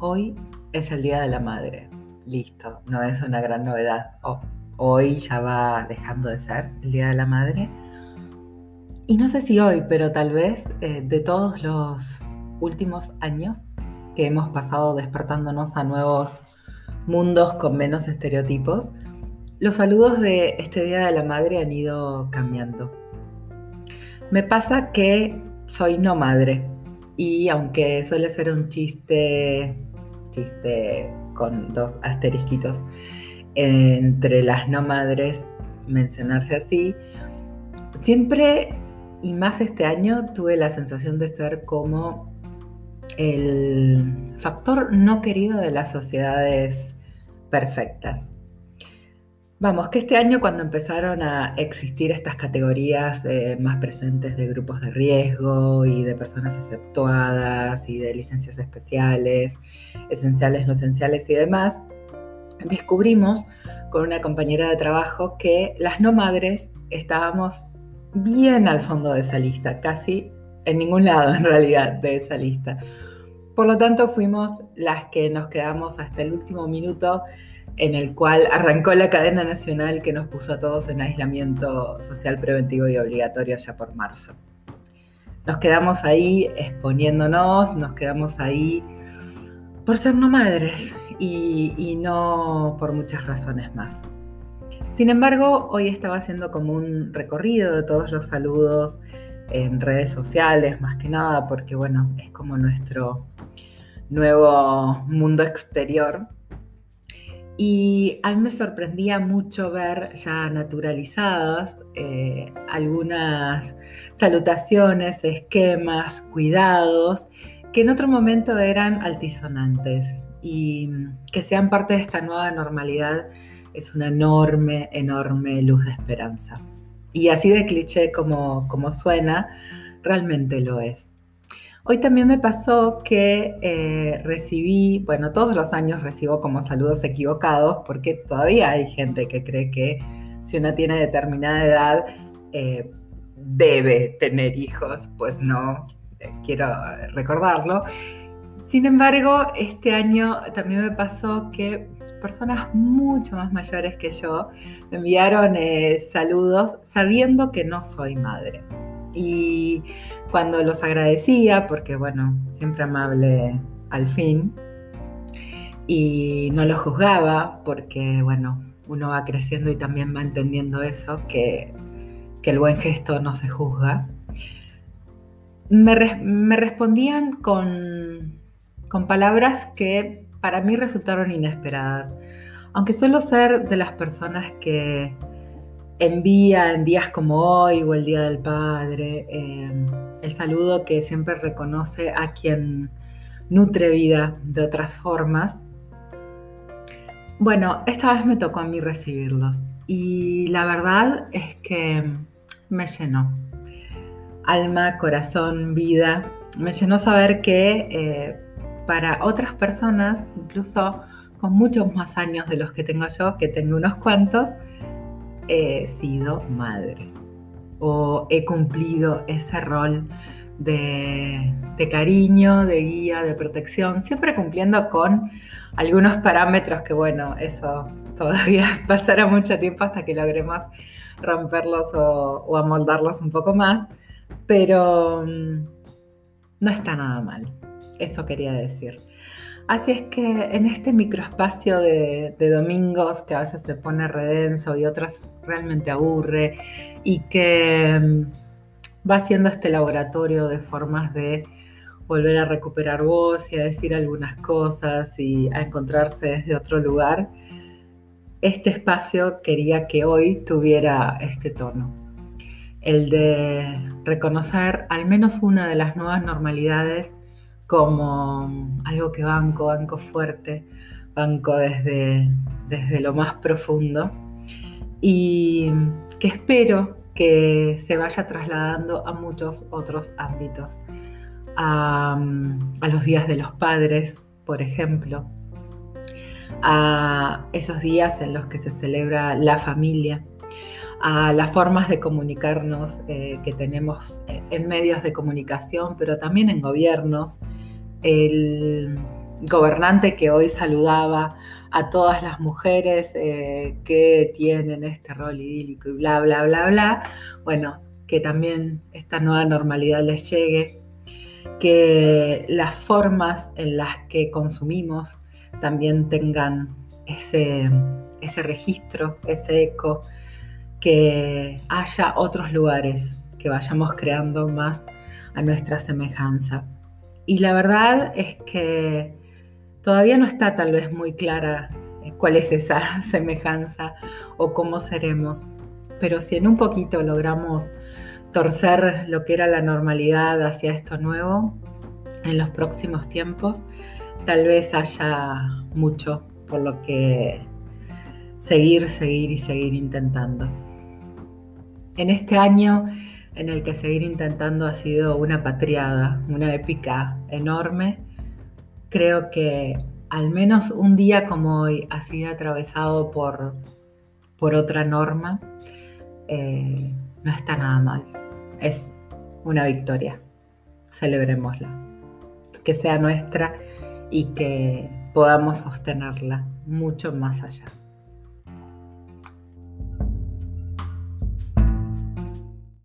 hoy es el Día de la Madre. Listo, no es una gran novedad. hoy ya va dejando de ser el Día de la Madre. Y no sé si hoy, pero tal vez eh, de todos los últimos años que hemos pasado despertándonos a nuevos mundos con menos estereotipos, los saludos de este Día de la Madre han ido cambiando. Me pasa que soy no madre y aunque suele ser un chiste, con dos asterisquitos, entre las no madres mencionarse así, siempre y más este año tuve la sensación de ser como el factor no querido de las sociedades perfectas. Vamos, que este año cuando empezaron a existir estas categorías eh, más presentes de grupos de riesgo y de personas exceptuadas y de licencias especiales, esenciales, no esenciales y demás, descubrimos con una compañera de trabajo que las no madres estábamos bien al fondo de esa lista, casi en ningún lado en realidad de esa lista. Por lo tanto, fuimos las que nos quedamos hasta el último minuto en el cual arrancó la cadena nacional que nos puso a todos en aislamiento social preventivo y obligatorio ya por marzo. Nos quedamos ahí exponiéndonos, nos quedamos ahí por ser no madres y, no por muchas razones más. Sin embargo, hoy estaba haciendo como un recorrido de todos los saludos en redes sociales, más que nada, porque bueno, es como nuestro nuevo mundo exterior y a mí me sorprendía mucho ver ya naturalizadas eh, algunas salutaciones, esquemas, cuidados, que en otro momento eran altisonantes y que sean parte de esta nueva normalidad es una enorme, enorme luz de esperanza. Y así de cliché como, como suena, realmente lo es. Hoy también me pasó que eh, recibí, bueno, todos los años recibo como saludos equivocados porque todavía hay gente que cree que si una tiene determinada edad eh, debe tener hijos, pues no, eh, quiero recordarlo. Sin embargo, este año también me pasó que personas mucho más mayores que yo me enviaron saludos sabiendo que no soy madre. Y cuando los agradecía, porque bueno, siempre amable al fin, y no los juzgaba, porque bueno, uno va creciendo y también va entendiendo eso, que, el buen gesto no se juzga, me, respondían con, con palabras que para mí resultaron inesperadas. Aunque suelo ser de las personas que envía en días como hoy o el Día del Padre, em, el saludo que siempre reconoce a quien nutre vida de otras formas. Bueno, esta vez me tocó a mí recibirlos y la verdad es que me llenó. Alma, corazón, vida. Me llenó saber que eh, para otras personas, incluso con muchos más años de los que tengo yo, que tengo unos cuantos, he sido madre o he cumplido ese rol de, cariño, de guía, de protección, siempre cumpliendo con algunos parámetros que, bueno, eso todavía pasará mucho tiempo hasta que logremos romperlos o, o amoldarlos un poco más, pero mm, no está nada mal, eso quería decir. Así es que en este microespacio de, domingos que a veces se pone redenso y otras realmente aburre y que mm, va siendo este laboratorio de formas de volver a recuperar voz y a decir algunas cosas y a encontrarse desde otro lugar, este espacio quería que hoy tuviera este tono, el de reconocer al menos una de las nuevas normalidades como algo que banco, banco fuerte, banco desde, desde lo más profundo. Y que espero que se vaya trasladando a muchos otros ámbitos, a, los días de los padres, por ejemplo, a esos días en los que se celebra la familia, a las formas de comunicarnos eh, que tenemos en medios de comunicación, pero también en gobiernos, el gobernante que hoy saludaba a todas las mujeres eh, que tienen este rol idílico y bla, bla, bla, bla, bueno, que también esta nueva normalidad les llegue, que las formas en las que consumimos también tengan ese, ese registro, ese eco, que haya otros lugares que vayamos creando más a nuestra semejanza. Y la verdad es que todavía no está tal vez muy clara eh, cuál es esa semejanza o cómo seremos, pero si en un poquito logramos torcer lo que era la normalidad hacia esto nuevo en los próximos tiempos, tal vez haya mucho por lo que seguir, seguir y seguir intentando. En este año en el que seguir intentando ha sido una patriada, una épica enorme, creo que al menos un día como hoy ha sido atravesado por, por otra norma, eh, no está nada mal. Es una victoria. Celebrémosla. Que sea nuestra y que podamos sostenerla mucho más allá.